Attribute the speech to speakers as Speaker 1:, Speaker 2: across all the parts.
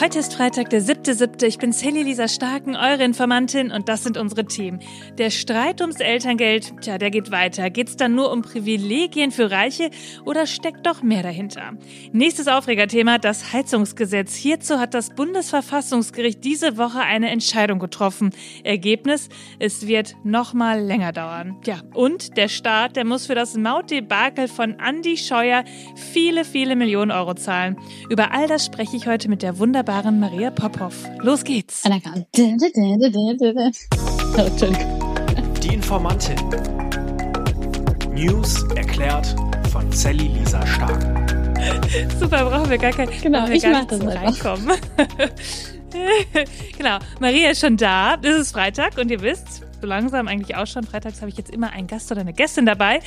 Speaker 1: Heute ist Freitag, der 7.7. Ich bin Sally Lisa Starken, eure Informantin und das sind unsere Themen. Der Streit ums Elterngeld, tja, der geht weiter. Geht's dann nur um Privilegien für Reiche oder steckt doch mehr dahinter? Nächstes Aufregerthema, das Heizungsgesetz. Hierzu hat das Bundesverfassungsgericht diese Woche eine Entscheidung getroffen. Ergebnis, es wird noch mal länger dauern. Ja, und der Staat, der muss für das Mautdebakel von Andy Scheuer viele, viele Millionen Euro zahlen. Über all das spreche ich heute mit der wunderbaren wunderbaren Maria Popov. Los geht's.
Speaker 2: Die Informantin. News erklärt von Sally Lisa Stark.
Speaker 1: Super, brauchen wir gar kein
Speaker 3: Genau, ich mach das
Speaker 1: reinkommen. genau, Maria ist schon da. Es ist Freitag und ihr wisst, so langsam eigentlich auch schon. Freitags habe ich jetzt immer einen Gast oder eine Gästin dabei.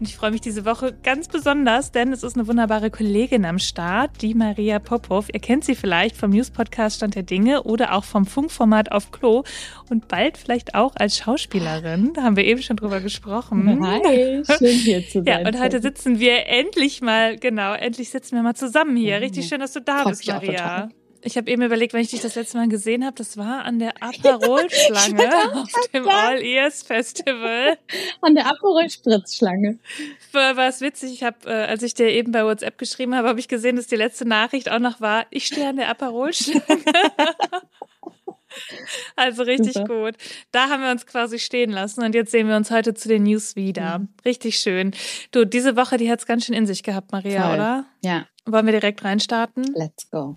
Speaker 1: Und ich freue mich diese Woche ganz besonders, denn es ist eine wunderbare Kollegin am Start, die Maria Popov. Ihr kennt sie vielleicht vom News-Podcast Stand der Dinge oder auch vom Funkformat auf Klo und bald vielleicht auch als Schauspielerin. Da haben wir eben schon drüber gesprochen.
Speaker 3: Hi, schön hier zu sein.
Speaker 1: Ja, und heute sitzen wir endlich mal, genau, endlich sitzen wir mal zusammen hier. Richtig schön, dass du da bist, Maria. Ich habe eben überlegt, wenn ich dich das letzte Mal gesehen habe, das war an der Aperol-Schlange auf dem All Ears Festival.
Speaker 3: An der Aperol-Spritzschlange.
Speaker 1: War, war es witzig, ich habe, äh, als ich dir eben bei WhatsApp geschrieben habe, habe ich gesehen, dass die letzte Nachricht auch noch war, ich stehe an der Aperol-Schlange. Also richtig Super. gut. Da haben wir uns quasi stehen lassen und jetzt sehen wir uns heute zu den News wieder. Mhm. Richtig schön. Du, diese Woche, die hat es ganz schön in sich gehabt, Maria, Voll. oder?
Speaker 3: Ja.
Speaker 1: Wollen wir direkt reinstarten?
Speaker 3: Let's go.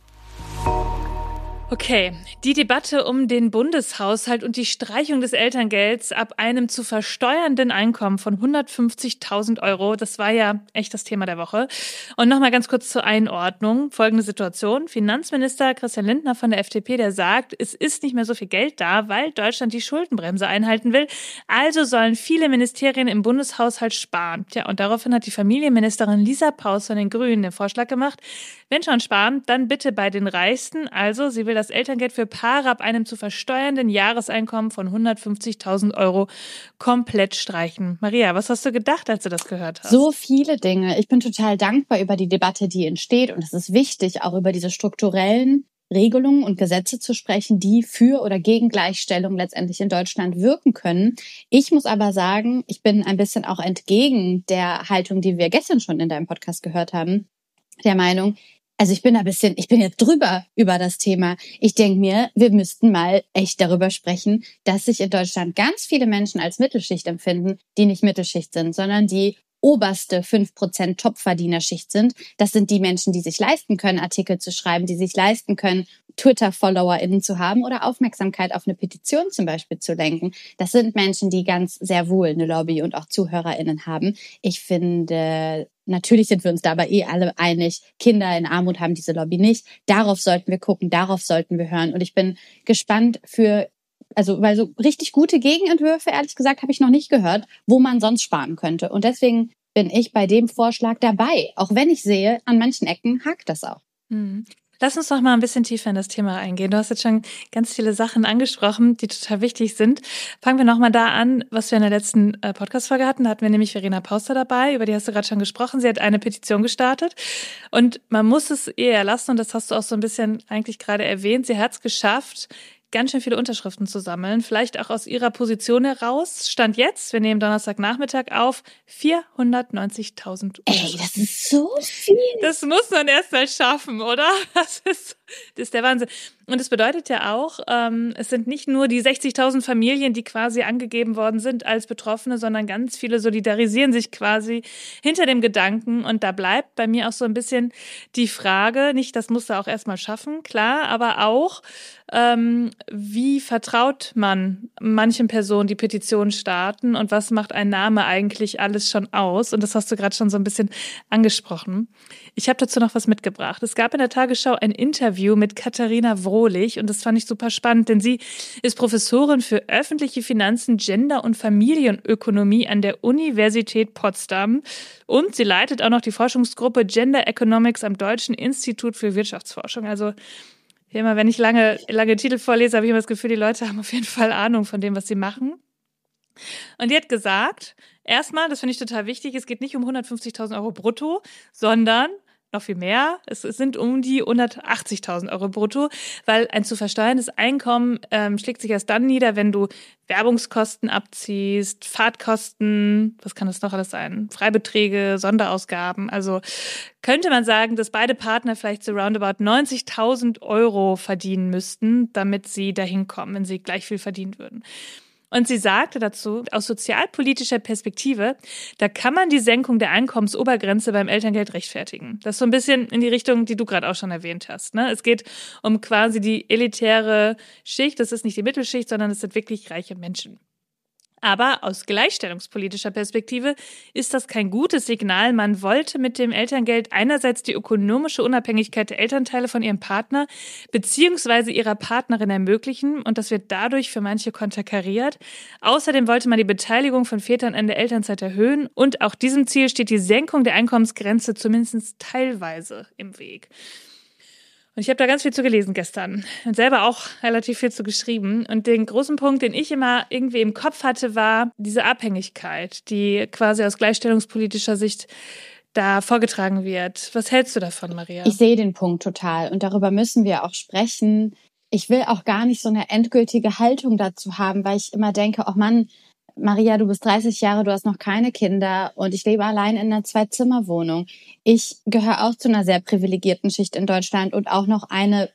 Speaker 1: Okay, die Debatte um den Bundeshaushalt und die Streichung des Elterngelds ab einem zu versteuernden Einkommen von 150.000 Euro, das war ja echt das Thema der Woche. Und nochmal ganz kurz zur Einordnung. Folgende Situation. Finanzminister Christian Lindner von der FDP, der sagt, es ist nicht mehr so viel Geld da, weil Deutschland die Schuldenbremse einhalten will. Also sollen viele Ministerien im Bundeshaushalt sparen. Tja, und daraufhin hat die Familienministerin Lisa Paus von den Grünen den Vorschlag gemacht, wenn schon sparen, dann bitte bei den Reichsten. Also sie will das Elterngeld für Paare ab einem zu versteuernden Jahreseinkommen von 150.000 Euro komplett streichen. Maria, was hast du gedacht, als du das gehört hast?
Speaker 3: So viele Dinge. Ich bin total dankbar über die Debatte, die entsteht. Und es ist wichtig, auch über diese strukturellen Regelungen und Gesetze zu sprechen, die für oder gegen Gleichstellung letztendlich in Deutschland wirken können. Ich muss aber sagen, ich bin ein bisschen auch entgegen der Haltung, die wir gestern schon in deinem Podcast gehört haben, der Meinung, also ich bin ein bisschen, ich bin jetzt drüber über das Thema. Ich denke mir, wir müssten mal echt darüber sprechen, dass sich in Deutschland ganz viele Menschen als Mittelschicht empfinden, die nicht Mittelschicht sind, sondern die oberste 5% Topverdienerschicht sind. Das sind die Menschen, die sich leisten können, Artikel zu schreiben, die sich leisten können, Twitter-FollowerInnen zu haben oder Aufmerksamkeit auf eine Petition zum Beispiel zu lenken. Das sind Menschen, die ganz sehr wohl eine Lobby und auch ZuhörerInnen haben. Ich finde, natürlich sind wir uns dabei eh alle einig, Kinder in Armut haben diese Lobby nicht. Darauf sollten wir gucken, darauf sollten wir hören. Und ich bin gespannt für also weil so richtig gute Gegenentwürfe, ehrlich gesagt, habe ich noch nicht gehört, wo man sonst sparen könnte. Und deswegen bin ich bei dem Vorschlag dabei, auch wenn ich sehe, an manchen Ecken hakt das auch.
Speaker 1: Hm. Lass uns doch mal ein bisschen tiefer in das Thema eingehen. Du hast jetzt schon ganz viele Sachen angesprochen, die total wichtig sind. Fangen wir nochmal da an, was wir in der letzten äh, Podcast-Folge hatten. Da hatten wir nämlich Verena Pauster dabei, über die hast du gerade schon gesprochen. Sie hat eine Petition gestartet und man muss es ihr erlassen, und das hast du auch so ein bisschen eigentlich gerade erwähnt. Sie hat es geschafft, ganz schön viele Unterschriften zu sammeln. Vielleicht auch aus ihrer Position heraus. Stand jetzt, wir nehmen Donnerstagnachmittag auf, 490.000
Speaker 3: Ey, das ist so viel.
Speaker 1: Das muss man erst mal schaffen, oder? Das ist, das ist der Wahnsinn. Und es bedeutet ja auch, ähm, es sind nicht nur die 60.000 Familien, die quasi angegeben worden sind als Betroffene, sondern ganz viele solidarisieren sich quasi hinter dem Gedanken. Und da bleibt bei mir auch so ein bisschen die Frage, nicht, das muss er auch erstmal schaffen, klar, aber auch, ähm, wie vertraut man manchen Personen, die Petitionen starten und was macht ein Name eigentlich alles schon aus? Und das hast du gerade schon so ein bisschen angesprochen. Ich habe dazu noch was mitgebracht. Es gab in der Tagesschau ein Interview mit Katharina Wrohlich und das fand ich super spannend, denn sie ist Professorin für öffentliche Finanzen, Gender und Familienökonomie an der Universität Potsdam und sie leitet auch noch die Forschungsgruppe Gender Economics am Deutschen Institut für Wirtschaftsforschung. Also immer, wenn ich lange, lange Titel vorlese, habe ich immer das Gefühl, die Leute haben auf jeden Fall Ahnung von dem, was sie machen. Und die hat gesagt, erstmal, das finde ich total wichtig, es geht nicht um 150.000 Euro brutto, sondern noch viel mehr. Es sind um die 180.000 Euro brutto, weil ein zu versteuerndes Einkommen ähm, schlägt sich erst dann nieder, wenn du Werbungskosten abziehst, Fahrtkosten, was kann das noch alles sein? Freibeträge, Sonderausgaben. Also könnte man sagen, dass beide Partner vielleicht so roundabout 90.000 Euro verdienen müssten, damit sie dahin kommen, wenn sie gleich viel verdient würden. Und sie sagte dazu, aus sozialpolitischer Perspektive, da kann man die Senkung der Einkommensobergrenze beim Elterngeld rechtfertigen. Das ist so ein bisschen in die Richtung, die du gerade auch schon erwähnt hast. Ne? Es geht um quasi die elitäre Schicht. Das ist nicht die Mittelschicht, sondern es sind wirklich reiche Menschen. Aber aus gleichstellungspolitischer Perspektive ist das kein gutes Signal. Man wollte mit dem Elterngeld einerseits die ökonomische Unabhängigkeit der Elternteile von ihrem Partner beziehungsweise ihrer Partnerin ermöglichen und das wird dadurch für manche konterkariert. Außerdem wollte man die Beteiligung von Vätern an der Elternzeit erhöhen und auch diesem Ziel steht die Senkung der Einkommensgrenze zumindest teilweise im Weg. Und ich habe da ganz viel zu gelesen gestern und selber auch relativ viel zu geschrieben. Und den großen Punkt, den ich immer irgendwie im Kopf hatte, war diese Abhängigkeit, die quasi aus gleichstellungspolitischer Sicht da vorgetragen wird. Was hältst du davon, Maria?
Speaker 3: Ich sehe den Punkt total und darüber müssen wir auch sprechen. Ich will auch gar nicht so eine endgültige Haltung dazu haben, weil ich immer denke, oh Mann, Maria, du bist 30 Jahre, du hast noch keine Kinder und ich lebe allein in einer Zwei-Zimmer-Wohnung. Ich gehöre auch zu einer sehr privilegierten Schicht in Deutschland und auch noch eine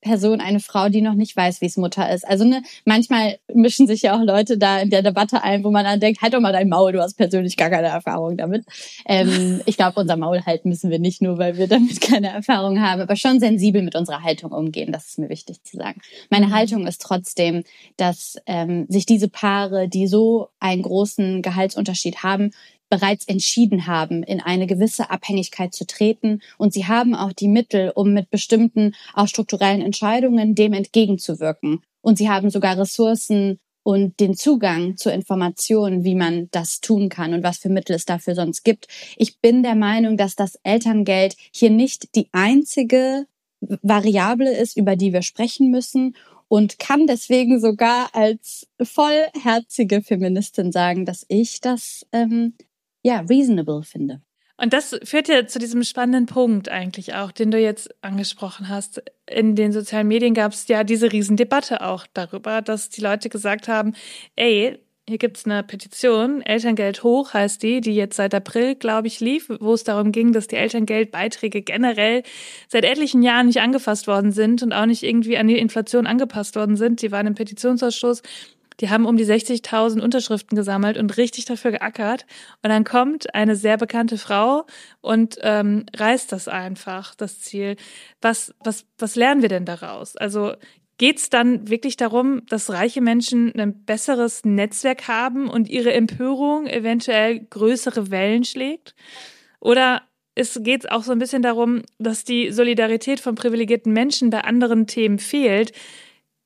Speaker 3: Person, eine Frau, die noch nicht weiß, wie es Mutter ist. Also ne, manchmal mischen sich ja auch Leute da in der Debatte ein, wo man dann denkt, halt doch mal dein Maul, du hast persönlich gar keine Erfahrung damit. Ähm, ich glaube, unser Maul halten müssen wir nicht nur, weil wir damit keine Erfahrung haben, aber schon sensibel mit unserer Haltung umgehen. Das ist mir wichtig zu sagen. Meine mhm. Haltung ist trotzdem, dass ähm, sich diese Paare, die so einen großen Gehaltsunterschied haben, bereits entschieden haben, in eine gewisse Abhängigkeit zu treten. Und sie haben auch die Mittel, um mit bestimmten auch strukturellen Entscheidungen dem entgegenzuwirken. Und sie haben sogar Ressourcen und den Zugang zu Informationen, wie man das tun kann und was für Mittel es dafür sonst gibt. Ich bin der Meinung, dass das Elterngeld hier nicht die einzige Variable ist, über die wir sprechen müssen und kann deswegen sogar als vollherzige Feministin sagen, dass ich das ähm, ja, reasonable finde.
Speaker 1: Und das führt ja zu diesem spannenden Punkt eigentlich auch, den du jetzt angesprochen hast. In den sozialen Medien gab es ja diese Riesendebatte auch darüber, dass die Leute gesagt haben, ey, hier gibt's eine Petition, Elterngeld hoch heißt die, die jetzt seit April, glaube ich, lief, wo es darum ging, dass die Elterngeldbeiträge generell seit etlichen Jahren nicht angefasst worden sind und auch nicht irgendwie an die Inflation angepasst worden sind. Die waren im Petitionsausschuss die haben um die 60.000 Unterschriften gesammelt und richtig dafür geackert. Und dann kommt eine sehr bekannte Frau und ähm, reißt das einfach, das Ziel. Was, was, was lernen wir denn daraus? Also Geht es dann wirklich darum, dass reiche Menschen ein besseres Netzwerk haben und ihre Empörung eventuell größere Wellen schlägt? Oder geht es auch so ein bisschen darum, dass die Solidarität von privilegierten Menschen bei anderen Themen fehlt,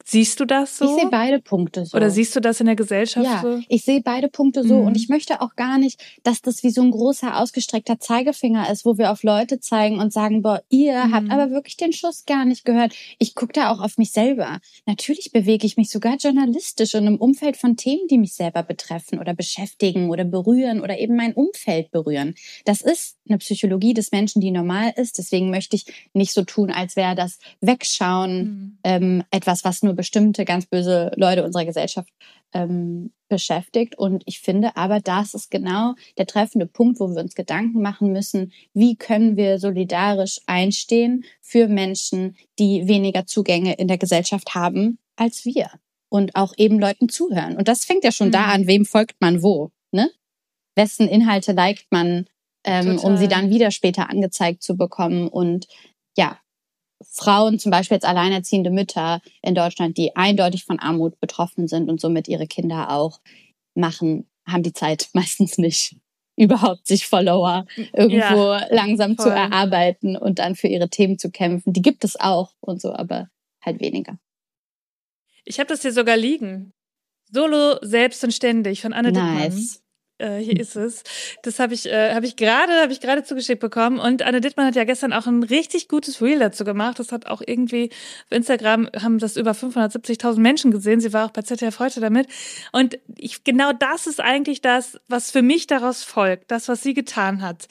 Speaker 1: Siehst du das so?
Speaker 3: Ich sehe beide Punkte so.
Speaker 1: Oder siehst du das in der Gesellschaft
Speaker 3: ja,
Speaker 1: so?
Speaker 3: Ich sehe beide Punkte so. Mhm. Und ich möchte auch gar nicht, dass das wie so ein großer ausgestreckter Zeigefinger ist, wo wir auf Leute zeigen und sagen, boah, ihr mhm. habt aber wirklich den Schuss gar nicht gehört. Ich gucke da auch auf mich selber. Natürlich bewege ich mich sogar journalistisch in einem Umfeld von Themen, die mich selber betreffen oder beschäftigen oder berühren oder eben mein Umfeld berühren. Das ist eine Psychologie des Menschen, die normal ist. Deswegen möchte ich nicht so tun, als wäre das Wegschauen mhm. ähm, etwas, was nur bestimmte ganz böse Leute unserer Gesellschaft ähm, beschäftigt. Und ich finde aber, das ist genau der treffende Punkt, wo wir uns Gedanken machen müssen, wie können wir solidarisch einstehen für Menschen, die weniger Zugänge in der Gesellschaft haben als wir. Und auch eben Leuten zuhören. Und das fängt ja schon mhm. da an, wem folgt man wo, ne? Wessen Inhalte liked man, ähm, um sie dann wieder später angezeigt zu bekommen. Und ja, Frauen, zum Beispiel jetzt alleinerziehende Mütter in Deutschland, die eindeutig von Armut betroffen sind und somit ihre Kinder auch machen, haben die Zeit meistens nicht überhaupt sich Follower irgendwo ja, langsam voll. zu erarbeiten und dann für ihre Themen zu kämpfen. Die gibt es auch und so, aber halt weniger.
Speaker 1: Ich habe das hier sogar liegen. Solo selbst und ständig von Anne nice. Dittmann. Äh, hier ist es. Das habe ich, äh, habe ich gerade, habe ich gerade zugeschickt bekommen. Und Anne Dittmann hat ja gestern auch ein richtig gutes Reel dazu gemacht. Das hat auch irgendwie auf Instagram haben das über 570.000 Menschen gesehen. Sie war auch bei ZDF heute damit. Und ich, genau das ist eigentlich das, was für mich daraus folgt. Das, was sie getan hat.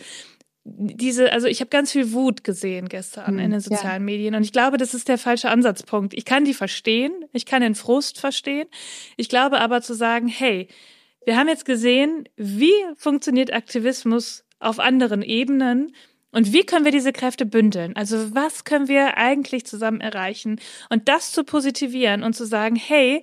Speaker 1: diese, also ich habe ganz viel Wut gesehen gestern
Speaker 3: Hm,
Speaker 1: in den
Speaker 3: ja.
Speaker 1: sozialen Medien und ich glaube, das ist der falsche Ansatzpunkt. Ich kann die verstehen, ich kann den Frust verstehen. Ich glaube aber zu sagen, hey, wir haben jetzt gesehen, wie funktioniert Aktivismus auf anderen Ebenen und wie können wir diese Kräfte bündeln? Also was können wir eigentlich zusammen erreichen? Und das zu positivieren und zu sagen, hey,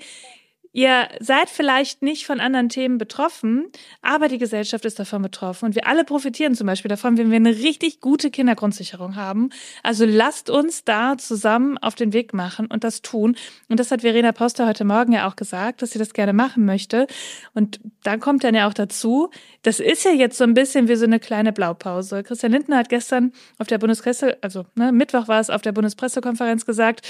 Speaker 1: Ihr seid vielleicht nicht von anderen Themen betroffen, aber die Gesellschaft ist davon betroffen und wir alle profitieren zum Beispiel davon, wenn wir eine richtig gute Kindergrundsicherung haben. Also lasst uns da zusammen auf den Weg machen und das tun. Und das hat Verena Poster heute Morgen ja auch gesagt, dass sie das gerne machen möchte. Und dann kommt dann ja auch dazu, das ist ja jetzt so ein bisschen wie so eine kleine Blaupause. Christian Lindner hat gestern auf der Bundespresse, also ne, Mittwoch war es auf der Bundespressekonferenz gesagt,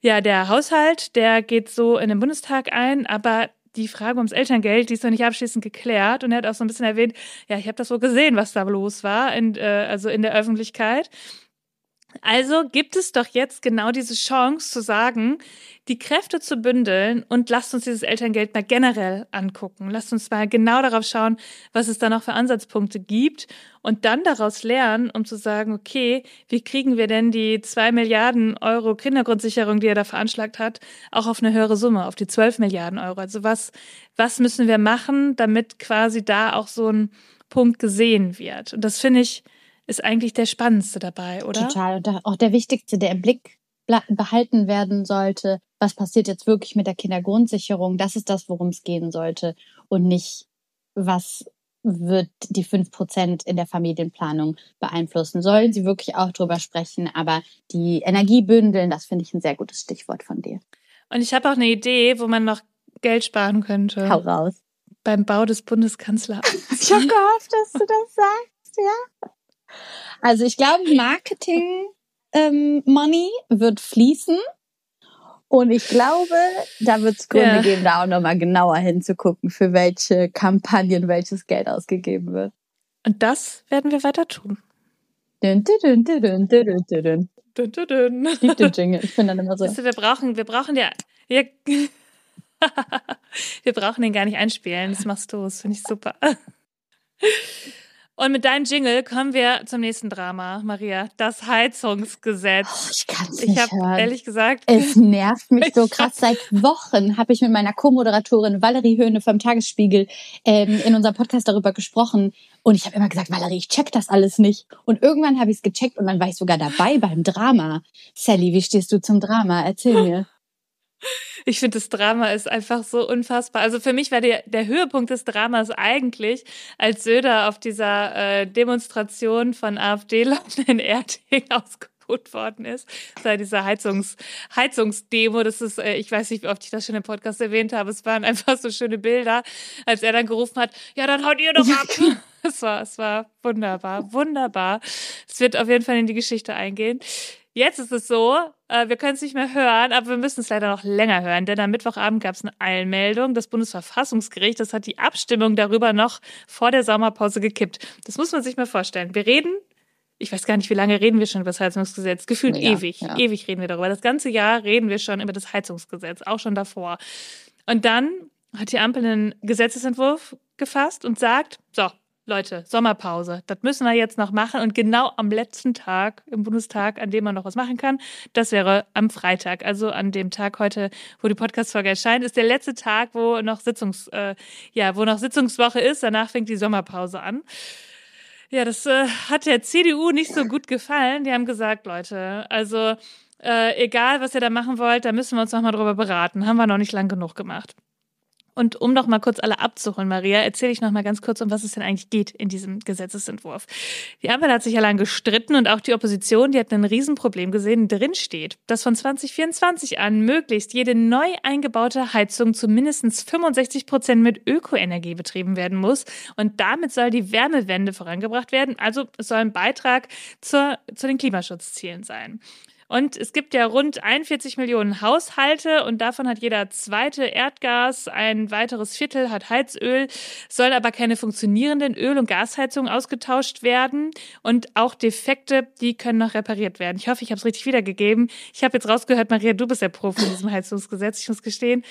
Speaker 1: ja, der Haushalt, der geht so in den Bundestag ein, aber die Frage ums Elterngeld, die ist noch nicht abschließend geklärt. Und er hat auch so ein bisschen erwähnt, ja, ich habe das so gesehen, was da los war, in, äh, also in der Öffentlichkeit. Also gibt es doch jetzt genau diese Chance zu sagen, die Kräfte zu bündeln und lasst uns dieses Elterngeld mal generell angucken. Lasst uns mal genau darauf schauen, was es da noch für Ansatzpunkte gibt und dann daraus lernen, um zu sagen, okay, wie kriegen wir denn die zwei Milliarden Euro Kindergrundsicherung, die er da veranschlagt hat, auch auf eine höhere Summe, auf die zwölf Milliarden Euro. Also was, was müssen wir machen, damit quasi da auch so ein Punkt gesehen wird? Und das finde ich, ist eigentlich der spannendste dabei, oder?
Speaker 3: Total. Und auch der wichtigste, der im Blick behalten werden sollte. Was passiert jetzt wirklich mit der Kindergrundsicherung? Das ist das, worum es gehen sollte. Und nicht, was wird die fünf Prozent in der Familienplanung beeinflussen? Sollen sie wirklich auch drüber sprechen? Aber die Energie bündeln, das finde ich ein sehr gutes Stichwort von dir.
Speaker 1: Und ich habe auch eine Idee, wo man noch Geld sparen könnte
Speaker 3: Hau raus.
Speaker 1: beim Bau des Bundeskanzleramts.
Speaker 3: Ich habe gehofft, dass du das sagst, ja. Also ich glaube, Marketing ähm, Money wird fließen. Und ich glaube, da wird es Gründe
Speaker 1: Ja.
Speaker 3: geben, da auch nochmal genauer hinzugucken, für welche Kampagnen welches Geld ausgegeben wird.
Speaker 1: Und das werden wir weiter tun.
Speaker 3: Dün, dün, dün, dün, dün, dün, dün, dün.
Speaker 1: Dün, dün, dün.
Speaker 3: Ich lieb den Jingle. Ich finde dann immer so.
Speaker 1: Weißt du, wir brauchen, wir brauchen ja, ja wir brauchen den gar nicht einspielen. Das machst du. Das finde ich super. Und mit deinem Jingle kommen wir zum nächsten Drama, Maria. Das Heizungsgesetz.
Speaker 3: Oh, ich kann es
Speaker 1: Ich
Speaker 3: nicht
Speaker 1: habe
Speaker 3: hören.
Speaker 1: ehrlich gesagt,
Speaker 3: Es nervt mich so krass. Seit Wochen habe ich mit meiner Co-Moderatorin Valerie Höhne vom Tagesspiegel ähm, in unserem Podcast darüber gesprochen. Und ich habe immer gesagt, Valerie, ich check das alles nicht. Und irgendwann habe ich es gecheckt und dann war ich sogar dabei beim Drama. Sally, wie stehst du zum Drama? Erzähl mir.
Speaker 1: Ich finde, das Drama ist einfach so unfassbar. Also für mich war der, der Höhepunkt des Dramas eigentlich, als Söder auf dieser äh, Demonstration von AfD-Leuten in Erding ausgebucht worden ist. Das war diese Heizungs, Heizungsdemo. Das ist, äh, ich weiß nicht, wie oft ich das schon im Podcast erwähnt habe. Es waren einfach so schöne Bilder, als er dann gerufen hat, ja, dann haut ihr doch ab. Es war, es war wunderbar, wunderbar. Es wird auf jeden Fall in die Geschichte eingehen. Jetzt ist es so, wir können es nicht mehr hören, aber wir müssen es leider noch länger hören, denn am Mittwochabend gab es eine Eilmeldung. Das Bundesverfassungsgericht, das hat die Abstimmung darüber noch vor der Sommerpause gekippt. Das muss man sich mal vorstellen. Wir reden, ich weiß gar nicht, wie lange reden wir schon über das Heizungsgesetz. Gefühlt
Speaker 3: Ja,
Speaker 1: ewig,
Speaker 3: ja.
Speaker 1: ewig reden wir darüber. Das ganze Jahr reden wir schon über das Heizungsgesetz, auch schon davor. Und dann hat die Ampel einen Gesetzesentwurf gefasst und sagt, so, Leute, Sommerpause, das müssen wir jetzt noch machen. Und genau am letzten Tag im Bundestag, an dem man noch was machen kann, das wäre am Freitag. Also an dem Tag heute, wo die Podcast-Folge erscheint, ist der letzte Tag, wo noch Sitzungs, äh, ja, wo noch Sitzungswoche ist. Danach fängt die Sommerpause an. Ja, das äh, hat der CDU nicht so gut gefallen. Die haben gesagt, Leute, also äh, egal, was ihr da machen wollt, da müssen wir uns noch mal drüber beraten. Haben wir noch nicht lang genug gemacht. Und um noch mal kurz alle abzuholen, Maria, erzähle ich noch mal ganz kurz, um was es denn eigentlich geht in diesem Gesetzesentwurf. Die Ampel hat sich ja lange gestritten und auch die Opposition, die hat ein Riesenproblem gesehen, drin steht, dass von 2024 an möglichst jede neu eingebaute Heizung zu mindestens 65 Prozent mit Ökoenergie betrieben werden muss. Und damit soll die Wärmewende vorangebracht werden. Also es soll ein Beitrag zur, zu den Klimaschutzzielen sein. Und es gibt ja rund 41 Millionen Haushalte und davon hat jeder zweite Erdgas, ein weiteres Viertel hat Heizöl, sollen aber keine funktionierenden Öl- und Gasheizungen ausgetauscht werden und auch Defekte, die können noch repariert werden. Ich hoffe, ich habe es richtig wiedergegeben. Ich habe jetzt rausgehört, Maria, du bist der Profi in diesem Heizungsgesetz. Ich muss gestehen,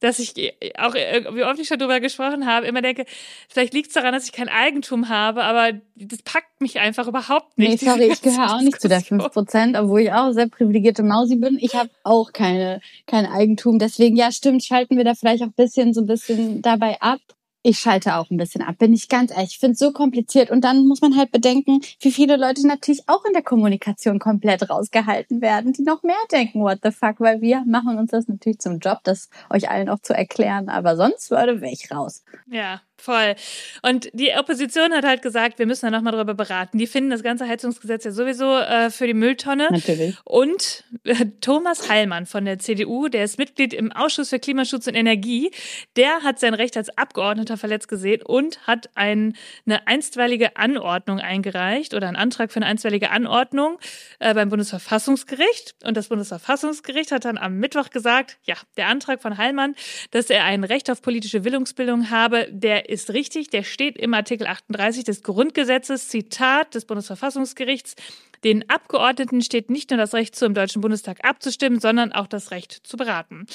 Speaker 1: dass ich auch, äh, wie oft ich schon drüber gesprochen habe, immer denke, vielleicht liegt es daran, dass ich kein Eigentum habe, aber das packt mich einfach überhaupt nicht.
Speaker 3: Nee, sorry, ich gehöre auch nicht zu der 5%, obwohl ich auch sehr privilegierte Mausi bin. Ich habe auch keine, kein Eigentum. Deswegen, ja, stimmt, schalten wir da vielleicht auch ein bisschen so ein bisschen dabei ab. Ich schalte auch ein bisschen ab, bin ich ganz ehrlich. Ich finde es so kompliziert. Und dann muss man halt bedenken, wie viele Leute natürlich auch in der Kommunikation komplett rausgehalten werden, die noch mehr denken, what the fuck, weil wir machen uns das natürlich zum Job, das euch allen auch zu erklären. Aber sonst würde ich raus.
Speaker 1: Ja, Voll. Und die Opposition hat halt gesagt, wir müssen da nochmal drüber beraten. Die finden das ganze Heizungsgesetz ja sowieso äh, für die Mülltonne.
Speaker 3: Natürlich.
Speaker 1: Und äh, Thomas Heilmann von der CDU, der ist Mitglied im Ausschuss für Klimaschutz und Energie, der hat sein Recht als Abgeordneter verletzt gesehen und hat ein, eine einstweilige Anordnung eingereicht oder einen Antrag für eine einstweilige Anordnung äh, beim Bundesverfassungsgericht. Und das Bundesverfassungsgericht hat dann am Mittwoch gesagt, ja, der Antrag von Heilmann, dass er ein Recht auf politische Willungsbildung habe, der ist richtig, der steht im Artikel 38 des Grundgesetzes, Zitat des Bundesverfassungsgerichts. Den Abgeordneten steht nicht nur das Recht zu, im Deutschen Bundestag abzustimmen, sondern auch das Recht zu beraten.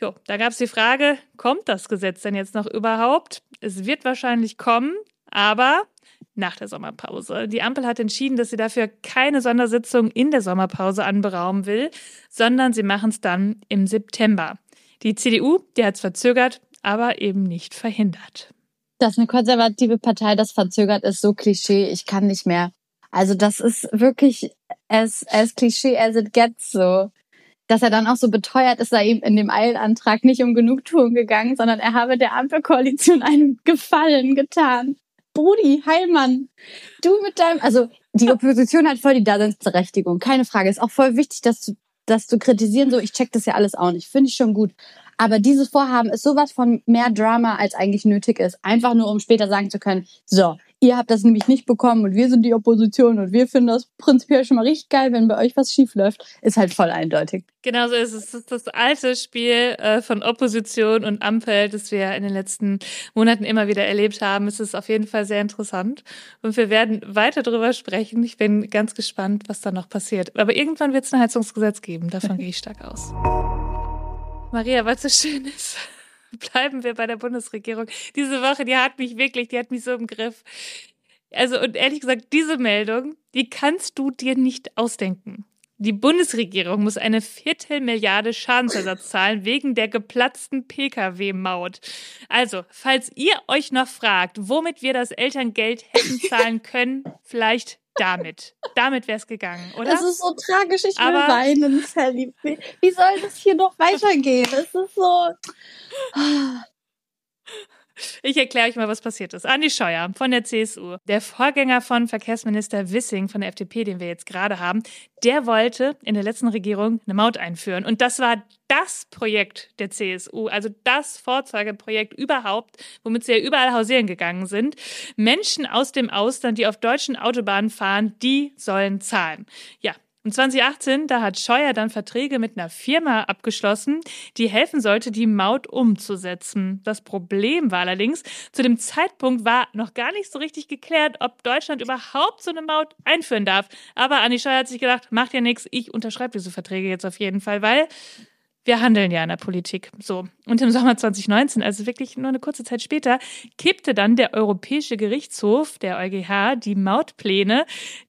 Speaker 1: Jo, da gab es die Frage, kommt das Gesetz denn jetzt noch überhaupt? Es wird wahrscheinlich kommen, aber nach der Sommerpause. Die Ampel hat entschieden, dass sie dafür keine Sondersitzung in der Sommerpause anberaumen will, sondern sie machen es dann im September. Die CDU, die hat es verzögert, aber eben nicht verhindert
Speaker 3: dass eine konservative Partei das verzögert, ist so Klischee. Ich kann nicht mehr. Also das ist wirklich as, as Klischee as it gets so. Dass er dann auch so beteuert, ist er eben in dem Eilantrag nicht um Genugtuung gegangen, sondern er habe der Ampelkoalition einen Gefallen getan. Brudi, Heilmann, du mit deinem, also die Opposition hat voll die Daseinsberechtigung, keine Frage. Ist auch voll wichtig, dass du, das zu kritisieren, so ich check das ja alles auch nicht, finde ich schon gut. Aber dieses Vorhaben ist sowas von mehr Drama, als eigentlich nötig ist. Einfach nur, um später sagen zu können, so, ihr habt das nämlich nicht bekommen und wir sind die Opposition und wir finden das prinzipiell schon mal richtig geil, wenn bei euch was schief läuft, ist halt voll eindeutig.
Speaker 1: Genau so ist es. Es ist das alte Spiel äh, von Opposition und Ampel, das wir in den letzten Monaten immer wieder erlebt haben. Es ist auf jeden Fall sehr interessant und wir werden weiter darüber sprechen. Ich bin ganz gespannt, was da noch passiert. Aber irgendwann wird es ein Heizungsgesetz geben. Davon gehe ich stark aus. Maria, was so schön ist. Bleiben wir bei der Bundesregierung. Diese Woche, die hat mich wirklich, die hat mich so im Griff. Also, und ehrlich gesagt, diese Meldung, die kannst du dir nicht ausdenken. Die Bundesregierung muss eine Viertelmilliarde Schadensersatz zahlen wegen der geplatzten Pkw-Maut. Also, falls ihr euch noch fragt, womit wir das Elterngeld hätten zahlen können, vielleicht damit. Damit wäre es gegangen, oder?
Speaker 3: Das ist so tragisch, ich will Aber weinen, Sally. Wie, wie soll das hier noch weitergehen? Es ist so.
Speaker 1: Ich erkläre euch mal, was passiert ist. Andi Scheuer von der CSU, der Vorgänger von Verkehrsminister Wissing von der FDP, den wir jetzt gerade haben, der wollte in der letzten Regierung eine Maut einführen. Und das war das Projekt der CSU, also das Vorzeigeprojekt überhaupt, womit sie ja überall hausieren gegangen sind. Menschen aus dem Ausland, die auf deutschen Autobahnen fahren, die sollen zahlen. Ja, und 2018, da hat Scheuer dann Verträge mit einer Firma abgeschlossen, die helfen sollte, die Maut umzusetzen. Das Problem war allerdings, zu dem Zeitpunkt war noch gar nicht so richtig geklärt, ob Deutschland überhaupt so eine Maut einführen darf. Aber Anni Scheuer hat sich gedacht, macht ja nichts, ich unterschreibe diese Verträge jetzt auf jeden Fall, weil wir handeln ja in der Politik. So. Und im Sommer 2019, also wirklich nur eine kurze Zeit später, kippte dann der Europäische Gerichtshof, der EuGH, die Mautpläne.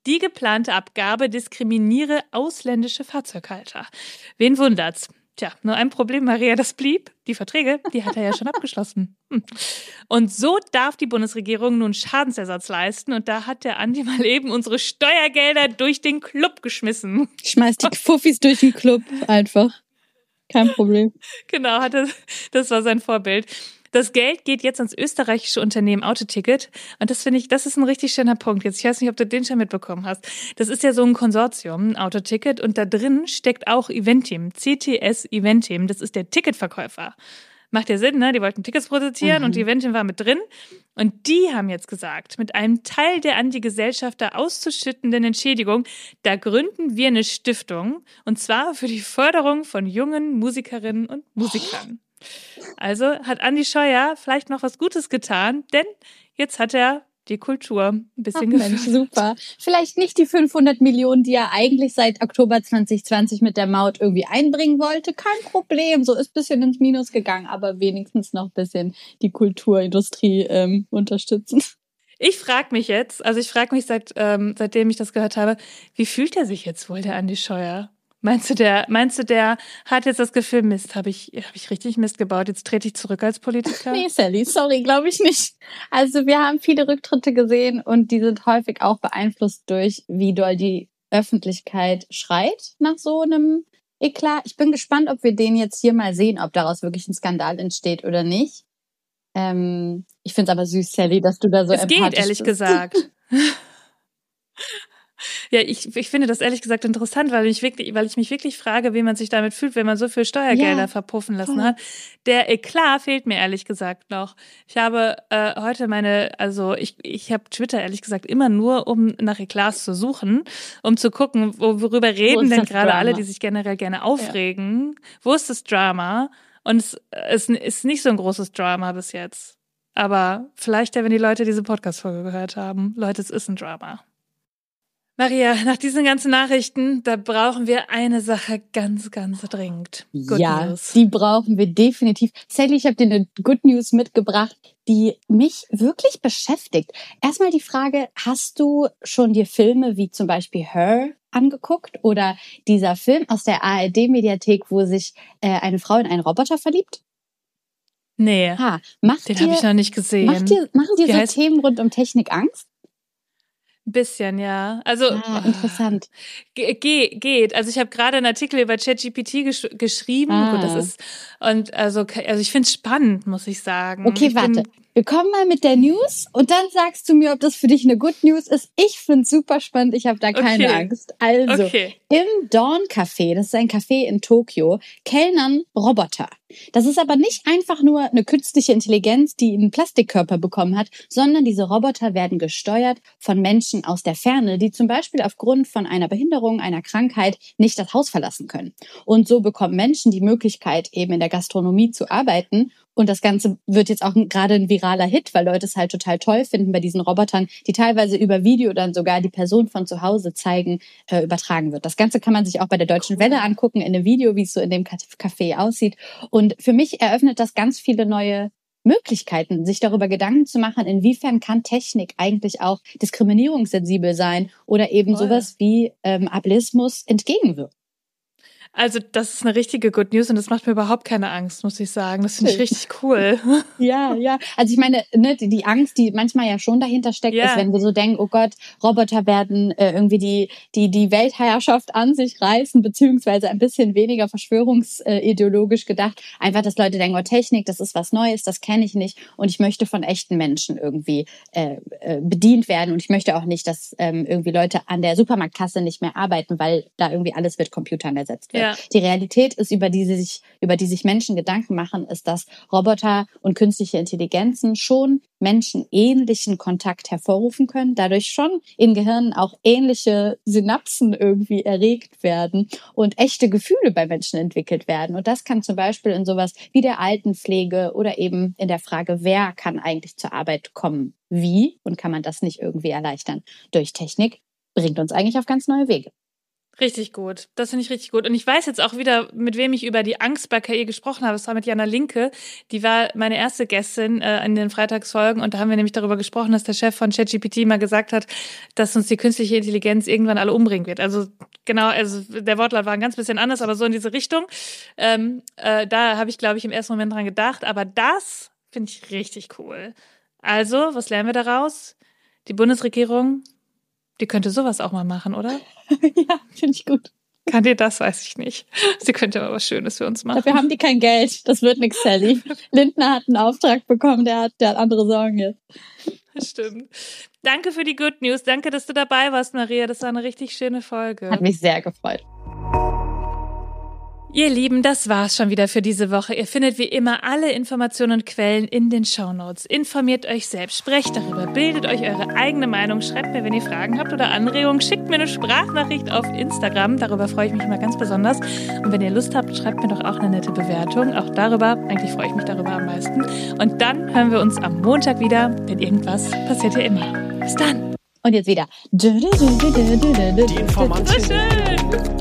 Speaker 1: Die geplante Abgabe diskriminiere ausländische Fahrzeughalter. Wen wundert's? Tja, nur ein Problem, Maria, das blieb. Die Verträge, die hat er ja schon abgeschlossen. Hm. Und so darf die Bundesregierung nun Schadensersatz leisten. Und da hat der Andi mal eben unsere Steuergelder durch den Club geschmissen.
Speaker 3: Schmeiß die Fuffis durch den Club einfach. Kein Problem.
Speaker 1: genau, hatte, das war sein Vorbild. Das Geld geht jetzt ans österreichische Unternehmen Autoticket. Und das finde ich, das ist ein richtig schöner Punkt. Jetzt, ich weiß nicht, ob du den schon mitbekommen hast. Das ist ja so ein Konsortium, Autoticket. Und da drin steckt auch Eventim, CTS Eventim. Das ist der Ticketverkäufer. Macht ja Sinn, ne? Die wollten Tickets produzieren mhm. und Eventim war mit drin. Und die haben jetzt gesagt, mit einem Teil der an die Gesellschafter auszuschüttenden Entschädigung, da gründen wir eine Stiftung. Und zwar für die Förderung von jungen Musikerinnen und Musikern. Also hat Andi Scheuer vielleicht noch was Gutes getan, denn jetzt hat er die Kultur. Ein bisschen
Speaker 3: Ach, Mensch, super. Vielleicht nicht die 500 Millionen, die er eigentlich seit Oktober 2020 mit der Maut irgendwie einbringen wollte. Kein Problem. So ist ein bisschen ins Minus gegangen, aber wenigstens noch ein bisschen die Kulturindustrie ähm, unterstützen.
Speaker 1: Ich frage mich jetzt, also ich frage mich seit, ähm, seitdem ich das gehört habe, wie fühlt er sich jetzt wohl, der Andi Scheuer? Meinst du, der, meinst du, der hat jetzt das Gefühl, Mist, habe ich, hab ich richtig Mist gebaut, jetzt trete ich zurück als Politiker?
Speaker 3: Nee, Sally, sorry, glaube ich nicht. Also wir haben viele Rücktritte gesehen und die sind häufig auch beeinflusst durch, wie doll die Öffentlichkeit schreit nach so einem Eklat. Ich bin gespannt, ob wir den jetzt hier mal sehen, ob daraus wirklich ein Skandal entsteht oder nicht. Ähm, ich finde es aber süß, Sally, dass du da so
Speaker 1: es empathisch geht, ehrlich bist. gesagt. Ja, ich, ich finde das ehrlich gesagt interessant, weil ich wirklich, weil ich mich wirklich frage, wie man sich damit fühlt, wenn man so viel Steuergelder ja, verpuffen lassen voll. hat. Der Eklat fehlt mir ehrlich gesagt noch. Ich habe äh, heute meine, also ich, ich habe Twitter ehrlich gesagt immer nur, um nach Eklats zu suchen, um zu gucken, wo, worüber reden denn gerade alle, die sich generell gerne aufregen. Ja. Wo ist das Drama? Und es, es ist nicht so ein großes Drama bis jetzt. Aber vielleicht ja, wenn die Leute diese Podcast-Folge gehört haben. Leute, es ist ein Drama. Maria, nach diesen ganzen Nachrichten, da brauchen wir eine Sache ganz, ganz dringend.
Speaker 3: Good ja, News. die brauchen wir definitiv. Sally, ich habe dir eine Good News mitgebracht, die mich wirklich beschäftigt. Erstmal die Frage, hast du schon dir Filme wie zum Beispiel Her angeguckt oder dieser Film aus der ARD-Mediathek, wo sich äh, eine Frau in einen Roboter verliebt?
Speaker 1: Nee, ha, macht den habe ich noch nicht gesehen.
Speaker 3: Macht dir, machen dir so Themen rund um Technik Angst?
Speaker 1: Ein bisschen, ja. Also
Speaker 3: ah, interessant.
Speaker 1: Ge geht. Also ich habe gerade einen Artikel über ChatGPT gesch geschrieben. Ah. Gut, das ist und also also ich finde es spannend, muss ich sagen.
Speaker 3: Okay, warte. Wir kommen mal mit der News und dann sagst du mir, ob das für dich eine Good News ist. Ich find's super spannend, ich habe da keine okay. Angst. Also, okay. im Dawn Café, das ist ein Café in Tokio, kellnern Roboter. Das ist aber nicht einfach nur eine künstliche Intelligenz, die einen Plastikkörper bekommen hat, sondern diese Roboter werden gesteuert von Menschen aus der Ferne, die zum Beispiel aufgrund von einer Behinderung, einer Krankheit nicht das Haus verlassen können. Und so bekommen Menschen die Möglichkeit, eben in der Gastronomie zu arbeiten und das Ganze wird jetzt auch gerade ein viraler Hit, weil Leute es halt total toll finden bei diesen Robotern, die teilweise über Video dann sogar die Person von zu Hause zeigen, äh, übertragen wird. Das Ganze kann man sich auch bei der Deutschen. Welle angucken, in einem Video, wie es so in dem Café aussieht. Und für mich eröffnet das ganz viele neue Möglichkeiten, sich darüber Gedanken zu machen, inwiefern kann Technik eigentlich auch diskriminierungssensibel sein oder eben Voll. sowas wie ähm, Ableismus entgegenwirken.
Speaker 1: Also das ist eine richtige Good News und das macht mir überhaupt keine Angst, muss ich sagen. Das finde ich richtig cool.
Speaker 3: ja, ja. Also ich meine, ne, die Angst, die manchmal ja schon dahinter steckt, ja. ist, wenn wir so denken, oh Gott, Roboter werden äh, irgendwie die, die, die Weltherrschaft an sich reißen, beziehungsweise ein bisschen weniger verschwörungsideologisch gedacht. Einfach, dass Leute denken, oh Technik, das ist was Neues, das kenne ich nicht und ich möchte von echten Menschen irgendwie äh, äh, bedient werden und ich möchte auch nicht, dass ähm, irgendwie Leute an der Supermarktkasse nicht mehr arbeiten, weil da irgendwie alles mit Computern ersetzt wird. Ja. Die Realität ist, über die sich, über die sich Menschen Gedanken machen, ist, dass Roboter und künstliche Intelligenzen schon menschenähnlichen Kontakt hervorrufen können, dadurch schon in Gehirnen auch ähnliche Synapsen irgendwie erregt werden und echte Gefühle bei Menschen entwickelt werden. Und das kann zum Beispiel in sowas wie der Altenpflege oder eben in der Frage, wer kann eigentlich zur Arbeit kommen, wie und kann man das nicht irgendwie erleichtern durch Technik, bringt uns eigentlich auf ganz neue Wege.
Speaker 1: Richtig gut. Das finde ich richtig gut. Und ich weiß jetzt auch wieder, mit wem ich über die Angst bei KI gesprochen habe. Das war mit Jana Linke. Die war meine erste Gästin äh, in den Freitagsfolgen. Und da haben wir nämlich darüber gesprochen, dass der Chef von ChatGPT mal gesagt hat, dass uns die künstliche Intelligenz irgendwann alle umbringen wird. Also genau, also der Wortlaut war ein ganz bisschen anders, aber so in diese Richtung. Ähm, äh, da habe ich, glaube ich, im ersten Moment dran gedacht. Aber das finde ich richtig cool. Also, was lernen wir daraus? Die Bundesregierung die könnte sowas auch mal machen, oder?
Speaker 3: ja, finde ich gut.
Speaker 1: Kann dir das, weiß ich nicht. Sie könnte aber was Schönes für uns machen.
Speaker 3: Dafür haben die kein Geld. Das wird nix, Sally. Lindner hat einen Auftrag bekommen, der hat, der hat andere Sorgen jetzt.
Speaker 1: Stimmt. Danke für die Good News. Danke, dass du dabei warst, Maria. Das war eine richtig schöne Folge.
Speaker 3: Hat mich sehr gefreut.
Speaker 1: Ihr Lieben, das war's schon wieder für diese Woche. Ihr findet wie immer alle Informationen und Quellen in den Shownotes. Informiert euch selbst, sprecht darüber, bildet euch eure eigene Meinung, schreibt mir, wenn ihr Fragen habt oder Anregungen, schickt mir eine Sprachnachricht auf Instagram. Darüber freue ich mich immer ganz besonders. Und wenn ihr Lust habt, schreibt mir doch auch eine nette Bewertung. Auch darüber, eigentlich freue ich mich darüber am meisten. Und dann hören wir uns am Montag wieder, denn irgendwas passiert ja immer. Bis dann.
Speaker 3: Und jetzt wieder.
Speaker 2: Die Informantin.
Speaker 1: So schön.